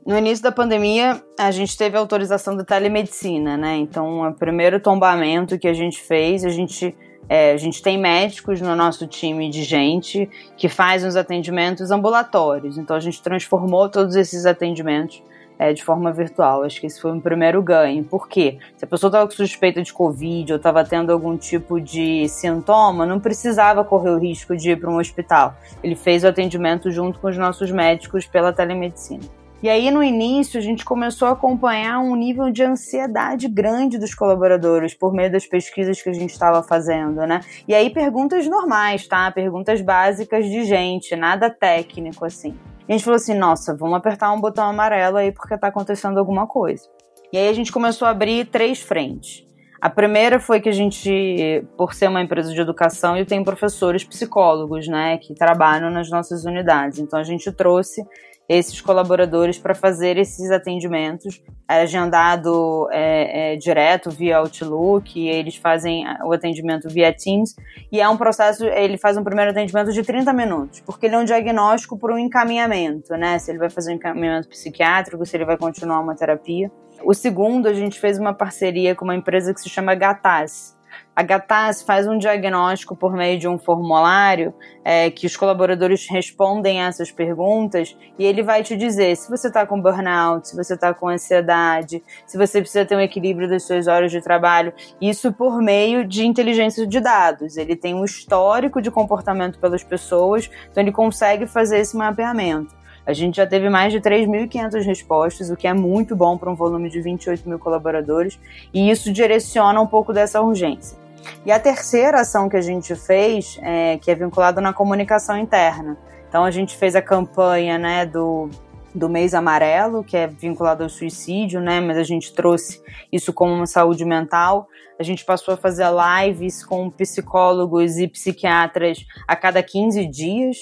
A: No início da pandemia, a gente teve autorização da telemedicina, né? Então, o primeiro tombamento que a gente fez, a gente é, a gente tem médicos no nosso time de gente que faz os atendimentos ambulatórios. Então a gente transformou todos esses atendimentos é, de forma virtual. Acho que esse foi um primeiro ganho. Por quê? Se a pessoa estava com suspeita de Covid ou estava tendo algum tipo de sintoma, não precisava correr o risco de ir para um hospital. Ele fez o atendimento junto com os nossos médicos pela telemedicina. E aí, no início, a gente começou a acompanhar um nível de ansiedade grande dos colaboradores por meio das pesquisas que a gente estava fazendo, né? E aí, perguntas normais, tá? Perguntas básicas de gente, nada técnico assim. A gente falou assim: nossa, vamos apertar um botão amarelo aí porque tá acontecendo alguma coisa. E aí, a gente começou a abrir três frentes. A primeira foi que a gente, por ser uma empresa de educação, eu tenho professores psicólogos, né, que trabalham nas nossas unidades. Então a gente trouxe esses colaboradores para fazer esses atendimentos. É agendado é, é, direto via Outlook, eles fazem o atendimento via Teams, e é um processo, ele faz um primeiro atendimento de 30 minutos, porque ele é um diagnóstico por um encaminhamento, né? Se ele vai fazer um encaminhamento psiquiátrico, se ele vai continuar uma terapia. O segundo, a gente fez uma parceria com uma empresa que se chama Gataz, a Gataz faz um diagnóstico por meio de um formulário é, que os colaboradores respondem essas perguntas e ele vai te dizer se você está com burnout, se você está com ansiedade, se você precisa ter um equilíbrio das suas horas de trabalho. Isso por meio de inteligência de dados. Ele tem um histórico de comportamento pelas pessoas, então ele consegue fazer esse mapeamento. A gente já teve mais de 3.500 respostas, o que é muito bom para um volume de 28 mil colaboradores, e isso direciona um pouco dessa urgência. E a terceira ação que a gente fez, é, que é vinculada na comunicação interna. Então a gente fez a campanha né, do, do mês amarelo, que é vinculado ao suicídio, né? Mas a gente trouxe isso como uma saúde mental. A gente passou a fazer lives com psicólogos e psiquiatras a cada 15 dias,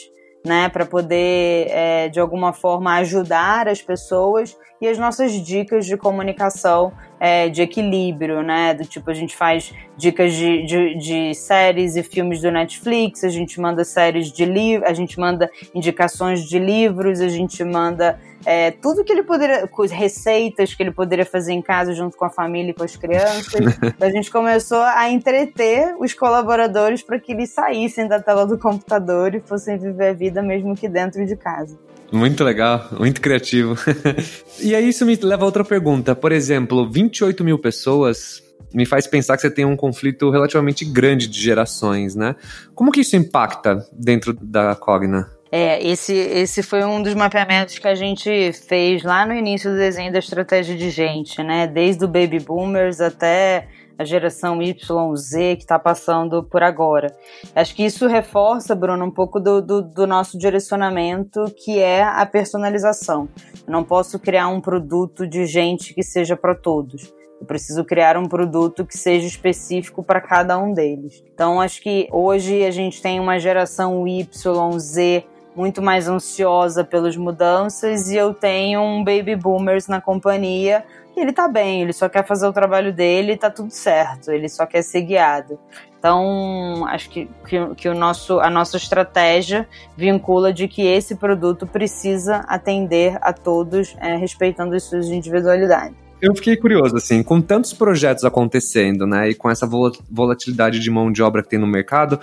A: né? Para poder, é, de alguma forma, ajudar as pessoas e as nossas dicas de comunicação é, de equilíbrio, né? Do tipo, a gente faz dicas de, de, de, séries e filmes do Netflix, a gente manda séries de livros, a gente manda indicações de livros, a gente manda é, tudo que ele poderia, receitas que ele poderia fazer em casa junto com a família e com as crianças. a gente começou a entreter os colaboradores para que eles saíssem da tela do computador e fossem viver a vida mesmo que dentro de casa.
B: Muito legal, muito criativo. e aí isso me leva a outra pergunta. Por exemplo, 28 mil pessoas me faz pensar que você tem um conflito relativamente grande de gerações, né? Como que isso impacta dentro da Cogna?
A: É, esse, esse foi um dos mapeamentos que a gente fez lá no início do desenho da estratégia de gente, né? Desde o Baby Boomers até a geração YZ que está passando por agora. Acho que isso reforça, Bruno, um pouco do, do, do, nosso direcionamento, que é a personalização. Eu não posso criar um produto de gente que seja para todos. Eu preciso criar um produto que seja específico para cada um deles. Então, acho que hoje a gente tem uma geração YZ muito mais ansiosa pelas mudanças e eu tenho um baby boomers na companhia ele tá bem, ele só quer fazer o trabalho dele e tá tudo certo, ele só quer ser guiado. Então, acho que, que, que, o nosso, a nossa estratégia vincula de que esse produto precisa atender a todos, é, respeitando as suas individualidades.
B: Eu fiquei curioso, assim, com tantos projetos acontecendo, né, e com essa volatilidade de mão de obra que tem no mercado,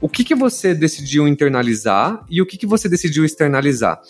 B: o que, que você decidiu internalizar e o que, que você decidiu externalizar?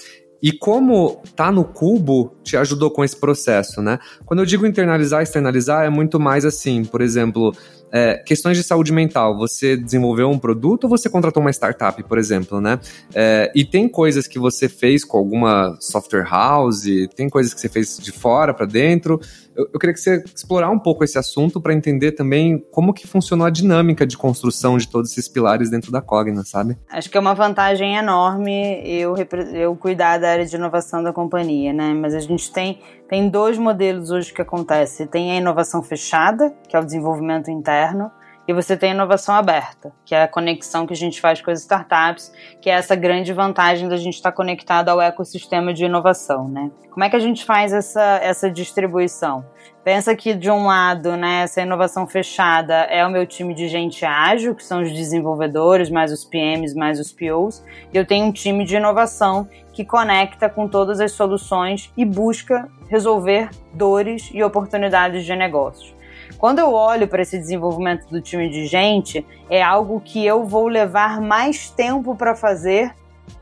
B: E como tá no cubo te ajudou com esse processo, né? Quando eu digo internalizar, externalizar, é muito mais assim, por exemplo, é, questões de saúde mental. Você desenvolveu um produto ou você contratou uma startup, por exemplo, né? É, e tem coisas que você fez com alguma software house, tem coisas que você fez de fora para dentro. Eu, eu, queria que você explorar um pouco esse assunto para entender também como que funcionou a dinâmica de construção de todos esses pilares dentro da Cogna, sabe?
A: Acho que é uma vantagem enorme eu, eu cuidar da área de inovação da companhia, né? Mas a gente tem tem dois modelos hoje que acontece. Tem a inovação fechada, que é o desenvolvimento interno, e você tem inovação aberta, que é a conexão que a gente faz com as startups, que é essa grande vantagem da gente estar conectado ao ecossistema de inovação, né? Como é que a gente faz essa, essa distribuição? Pensa que de um lado, né, essa inovação fechada é o meu time de gente ágil, que são os desenvolvedores, mais os PMs, mais os POs, e eu tenho um time de inovação que conecta com todas as soluções e busca resolver dores e oportunidades de negócios. Quando eu olho para esse desenvolvimento do time de gente, é algo que eu vou levar mais tempo para fazer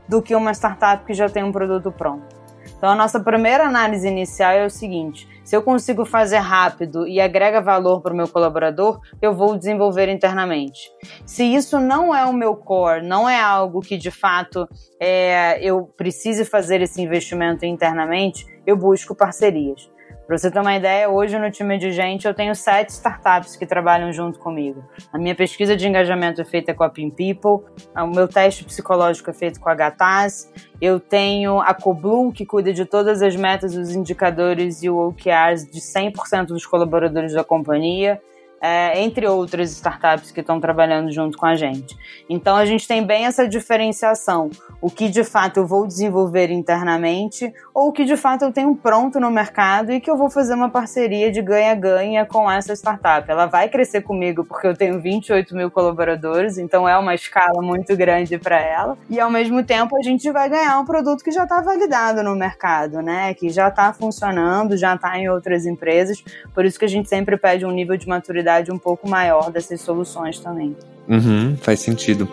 A: do que uma startup que já tem um produto pronto. Então, a nossa primeira análise inicial é o seguinte: se eu consigo fazer rápido e agrega valor para o meu colaborador, eu vou desenvolver internamente. Se isso não é o meu core, não é algo que de fato é, eu precise fazer esse investimento internamente, eu busco parcerias. Para você ter uma ideia, hoje no time de gente eu tenho sete startups que trabalham junto comigo. A minha pesquisa de engajamento é feita com a Pin People, o meu teste psicológico é feito com a Gataz, eu tenho a Coblu, que cuida de todas as metas, os indicadores e o OKRs de 100% dos colaboradores da companhia. É, entre outras startups que estão trabalhando junto com a gente. Então a gente tem bem essa diferenciação, o que de fato eu vou desenvolver internamente ou o que de fato eu tenho pronto no mercado e que eu vou fazer uma parceria de ganha-ganha com essa startup. Ela vai crescer comigo porque eu tenho 28 mil colaboradores, então é uma escala muito grande para ela e ao mesmo tempo a gente vai ganhar um produto que já está validado no mercado, né? Que já está funcionando, já está em outras empresas. Por isso que a gente sempre pede um nível de maturidade um pouco maior dessas soluções também.
B: Uhum, faz sentido.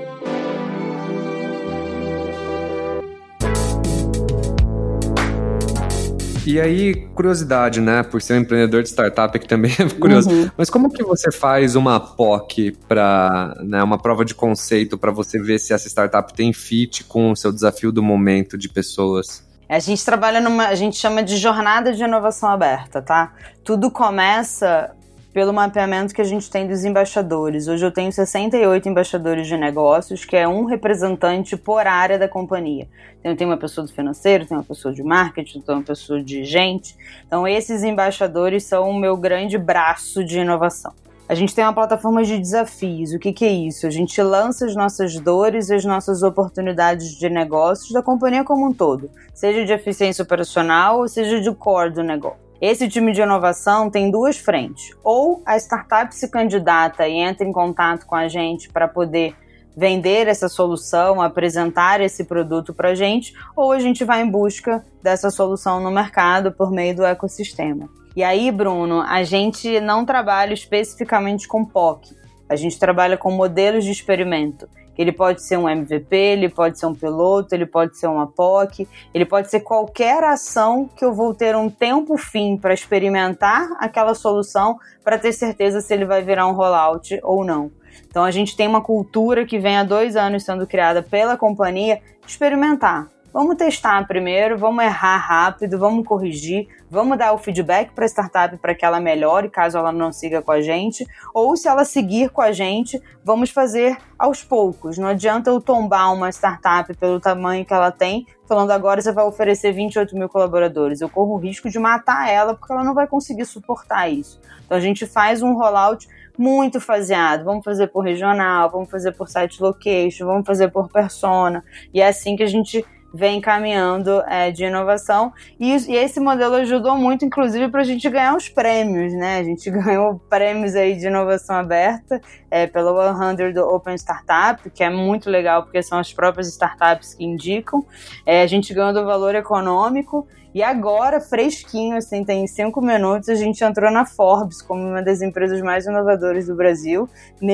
B: E aí, curiosidade, né? Por ser um empreendedor de startup que também é curioso. Uhum. Mas como que você faz uma POC para, né, uma prova de conceito para você ver se essa startup tem fit com o seu desafio do momento de pessoas?
A: A gente trabalha numa, a gente chama de jornada de inovação aberta, tá? Tudo começa pelo mapeamento que a gente tem dos embaixadores. Hoje eu tenho 68 embaixadores de negócios, que é um representante por área da companhia. Então, eu tenho uma pessoa do financeiro, tenho uma pessoa de marketing, tenho uma pessoa de gente. Então, esses embaixadores são o meu grande braço de inovação. A gente tem uma plataforma de desafios. O que, que, é isso? A gente lança as nossas dores e as nossas oportunidades de negócios da companhia como um todo, seja de eficiência operacional ou seja de core do negócio. Esse time de inovação tem duas frentes. Ou a startup se candidata e entra em contato com a gente para poder vender essa solução, apresentar esse produto para a gente, ou a gente vai em busca dessa solução no mercado por meio do ecossistema. E aí, Bruno, a gente não trabalha especificamente com POC, a gente trabalha com modelos de experimento. Ele pode ser um MVP, ele pode ser um piloto, ele pode ser uma POC, ele pode ser qualquer ação que eu vou ter um tempo fim para experimentar aquela solução para ter certeza se ele vai virar um rollout ou não. Então a gente tem uma cultura que vem há dois anos sendo criada pela companhia experimentar. Vamos testar primeiro, vamos errar rápido, vamos corrigir, vamos dar o feedback para a startup para que ela melhore, caso ela não siga com a gente, ou se ela seguir com a gente, vamos fazer aos poucos. Não adianta eu tombar uma startup pelo tamanho que ela tem, falando agora você vai oferecer 28 mil colaboradores. Eu corro o risco de matar ela porque ela não vai conseguir suportar isso. Então a gente faz um rollout muito faseado. Vamos fazer por regional, vamos fazer por site location, vamos fazer por persona. E é assim que a gente vem caminhando é, de inovação. E, e, esse modelo ajudou muito, inclusive, para a gente ganhar os prêmios, né? A gente ganhou prêmios aí de inovação aberta é, pela 100 Open Startup, que é muito legal, porque são as próprias startups que indicam. É, a gente ganhou do valor econômico e agora, fresquinho, assim, tem cinco minutos, a gente entrou na Forbes como uma das empresas mais inovadoras do Brasil.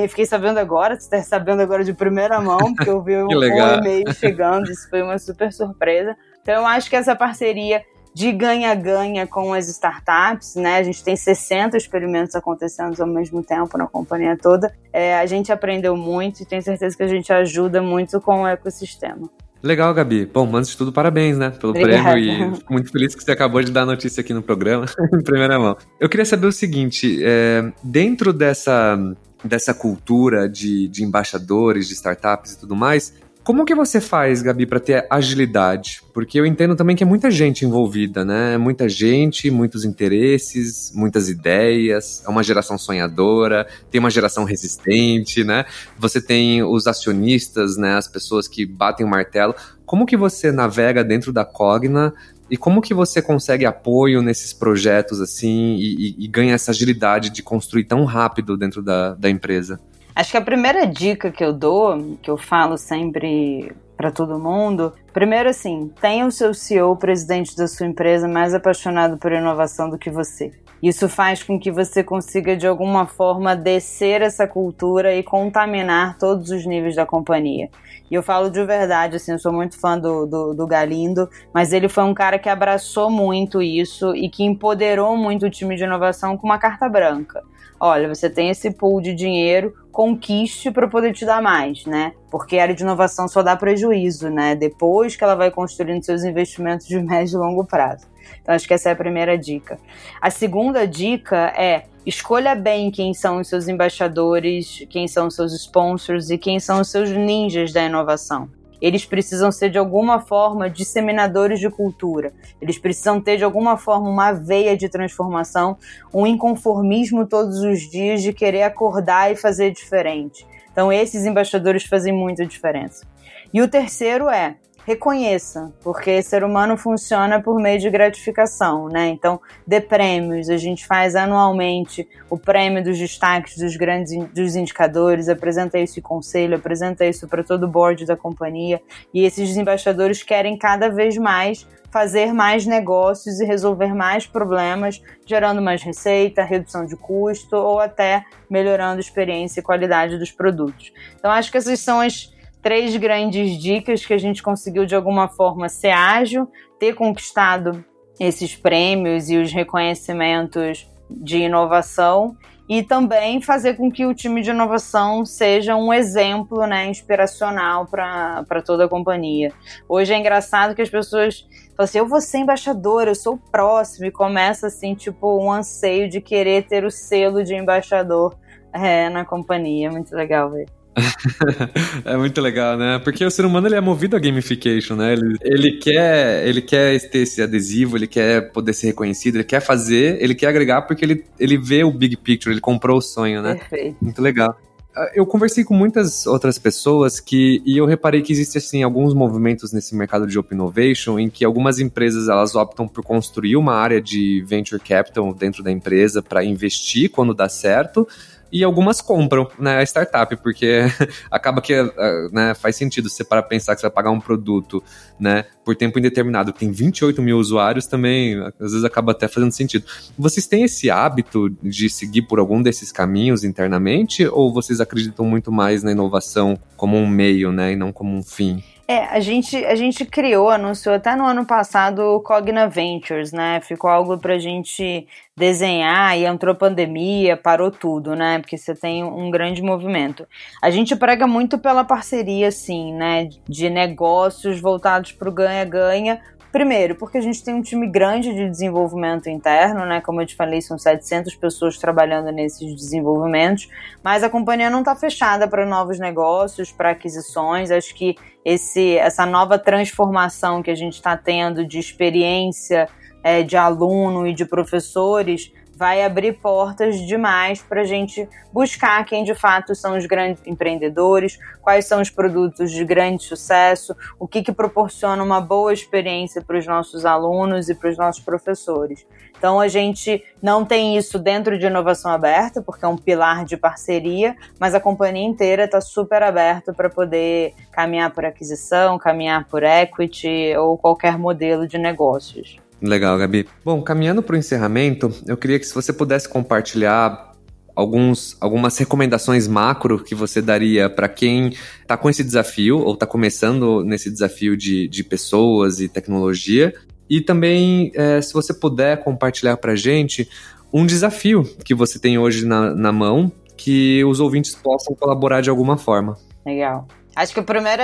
A: Fiquei sabendo agora, você está sabendo agora de primeira mão, porque eu vi um, um e-mail chegando, isso foi uma super surpresa. Então eu acho que essa parceria de ganha-ganha com as startups, né? A gente tem 60 experimentos acontecendo ao mesmo tempo na companhia toda. É, a gente aprendeu muito e tenho certeza que a gente ajuda muito com o ecossistema.
B: Legal, Gabi. Bom, antes de tudo, parabéns, né, pelo Obrigada. prêmio e fico muito feliz que você acabou de dar a notícia aqui no programa, em primeira mão. Eu queria saber o seguinte, é, dentro dessa, dessa cultura de, de embaixadores, de startups e tudo mais, como que você faz, Gabi, para ter agilidade? Porque eu entendo também que é muita gente envolvida, né? Muita gente, muitos interesses, muitas ideias, é uma geração sonhadora, tem uma geração resistente, né? Você tem os acionistas, né? As pessoas que batem o martelo. Como que você navega dentro da Cogna e como que você consegue apoio nesses projetos assim e, e, e ganha essa agilidade de construir tão rápido dentro da, da empresa?
A: Acho que a primeira dica que eu dou, que eu falo sempre para todo mundo, primeiro assim, tenha o seu CEO, presidente da sua empresa, mais apaixonado por inovação do que você. Isso faz com que você consiga de alguma forma descer essa cultura e contaminar todos os níveis da companhia. E eu falo de verdade, assim, eu sou muito fã do, do, do, Galindo, mas ele foi um cara que abraçou muito isso e que empoderou muito o time de inovação com uma carta branca olha, você tem esse pool de dinheiro, conquiste para poder te dar mais, né? Porque a área de inovação só dá prejuízo, né? Depois que ela vai construindo seus investimentos de médio e longo prazo. Então, acho que essa é a primeira dica. A segunda dica é escolha bem quem são os seus embaixadores, quem são os seus sponsors e quem são os seus ninjas da inovação. Eles precisam ser de alguma forma disseminadores de cultura. Eles precisam ter de alguma forma uma veia de transformação, um inconformismo todos os dias de querer acordar e fazer diferente. Então, esses embaixadores fazem muita diferença. E o terceiro é reconheça, porque ser humano funciona por meio de gratificação, né? Então, dê prêmios, a gente faz anualmente o prêmio dos destaques dos grandes dos indicadores, apresenta isso em conselho, apresenta isso para todo o board da companhia, e esses embaixadores querem cada vez mais fazer mais negócios e resolver mais problemas, gerando mais receita, redução de custo ou até melhorando a experiência e qualidade dos produtos. Então, acho que essas são as três grandes dicas que a gente conseguiu de alguma forma ser ágil, ter conquistado esses prêmios e os reconhecimentos de inovação e também fazer com que o time de inovação seja um exemplo né, inspiracional para toda a companhia. Hoje é engraçado que as pessoas falam assim: eu vou ser embaixador, eu sou próximo, e começa assim, tipo, um anseio de querer ter o selo de embaixador é, na companhia. Muito legal ver.
B: é muito legal, né? Porque o ser humano ele é movido a gamification, né? Ele, ele, quer, ele quer ter esse adesivo, ele quer poder ser reconhecido, ele quer fazer, ele quer agregar porque ele, ele vê o big picture, ele comprou o sonho, né?
A: Perfeito.
B: Muito legal. Ah, eu conversei com muitas outras pessoas que e eu reparei que existem assim alguns movimentos nesse mercado de open innovation em que algumas empresas elas optam por construir uma área de venture capital dentro da empresa para investir quando dá certo, e algumas compram né, a startup, porque acaba que ah, né, faz sentido você para pensar que você vai pagar um produto né, por tempo indeterminado, tem 28 mil usuários, também às vezes acaba até fazendo sentido. Vocês têm esse hábito de seguir por algum desses caminhos internamente, ou vocês acreditam muito mais na inovação como um meio, né, e não como um fim?
A: É, a gente, a gente criou, anunciou até no ano passado o Cogna Ventures, né? Ficou algo pra gente desenhar e entrou pandemia, parou tudo, né? Porque você tem um grande movimento. A gente prega muito pela parceria, assim, né? De negócios voltados pro ganha-ganha, Primeiro, porque a gente tem um time grande de desenvolvimento interno, né? Como eu te falei, são 700 pessoas trabalhando nesses desenvolvimentos, mas a companhia não está fechada para novos negócios, para aquisições. Acho que esse, essa nova transformação que a gente está tendo de experiência é, de aluno e de professores vai abrir portas demais para a gente buscar quem de fato são os grandes empreendedores, quais são os produtos de grande sucesso, o que, que proporciona uma boa experiência para os nossos alunos e para os nossos professores. Então a gente não tem isso dentro de inovação aberta, porque é um pilar de parceria, mas a companhia inteira está super aberta para poder caminhar por aquisição, caminhar por equity ou qualquer modelo de negócios.
B: Legal, Gabi. Bom, caminhando para o encerramento, eu queria que se você pudesse compartilhar alguns, algumas recomendações macro que você daria para quem está com esse desafio ou está começando nesse desafio de, de pessoas e tecnologia. E também, é, se você puder compartilhar para a gente um desafio que você tem hoje na, na mão que os ouvintes possam colaborar de alguma forma.
A: Legal. Acho que o primeiro,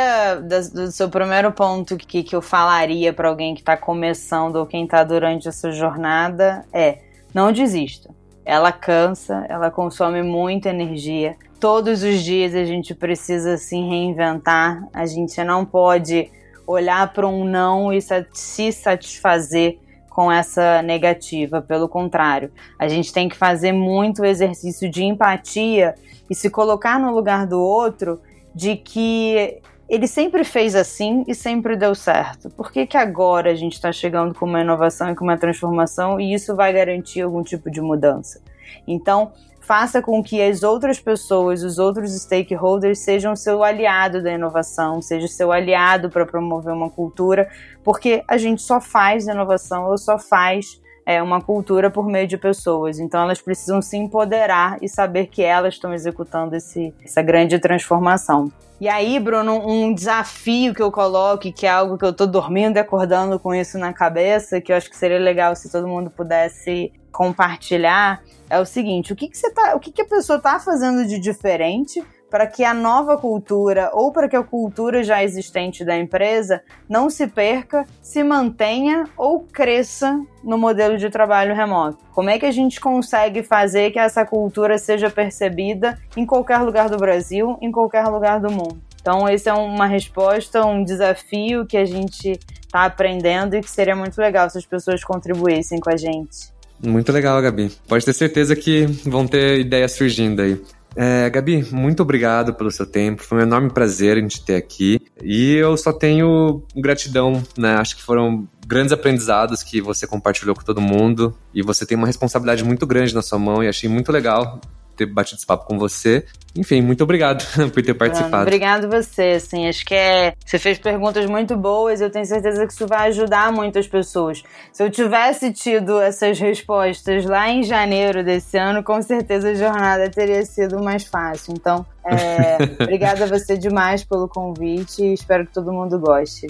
A: do seu primeiro ponto que, que eu falaria para alguém que está começando ou quem está durante essa jornada é não desista. Ela cansa, ela consome muita energia. Todos os dias a gente precisa se reinventar. A gente não pode olhar para um não e se satisfazer com essa negativa. Pelo contrário, a gente tem que fazer muito exercício de empatia e se colocar no lugar do outro de que ele sempre fez assim e sempre deu certo. Por que, que agora a gente está chegando com uma inovação e com uma transformação e isso vai garantir algum tipo de mudança? Então, faça com que as outras pessoas, os outros stakeholders sejam seu aliado da inovação, seja seu aliado para promover uma cultura, porque a gente só faz inovação ou só faz é, uma cultura por meio de pessoas. Então elas precisam se empoderar e saber que elas estão executando esse, essa grande transformação. E aí, Bruno, um desafio que eu coloco, que é algo que eu tô dormindo e acordando com isso na cabeça, que eu acho que seria legal se todo mundo pudesse compartilhar, é o seguinte: o que, que você tá, o que, que a pessoa está fazendo de diferente para que a nova cultura ou para que a cultura já existente da empresa não se perca, se mantenha ou cresça no modelo de trabalho remoto? Como é que a gente consegue fazer que essa cultura seja percebida em qualquer lugar do Brasil, em qualquer lugar do mundo? Então, esse é uma resposta, um desafio que a gente está aprendendo e que seria muito legal se as pessoas contribuíssem com a gente.
B: Muito legal, Gabi. Pode ter certeza que vão ter ideias surgindo aí. É, Gabi, muito obrigado pelo seu tempo. Foi um enorme prazer a gente ter aqui. E eu só tenho gratidão, né? Acho que foram grandes aprendizados que você compartilhou com todo mundo. E você tem uma responsabilidade muito grande na sua mão e achei muito legal ter batido esse papo com você. Enfim, muito obrigado por ter participado.
A: obrigado você, assim, acho que é, você fez perguntas muito boas, eu tenho certeza que isso vai ajudar muitas pessoas. Se eu tivesse tido essas respostas lá em janeiro desse ano, com certeza a jornada teria sido mais fácil. Então, é, obrigada a você demais pelo convite e espero que todo mundo goste.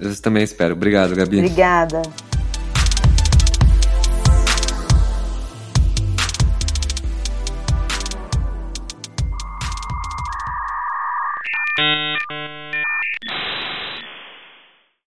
B: Eu também espero. Obrigado, Gabi.
A: Obrigada. Música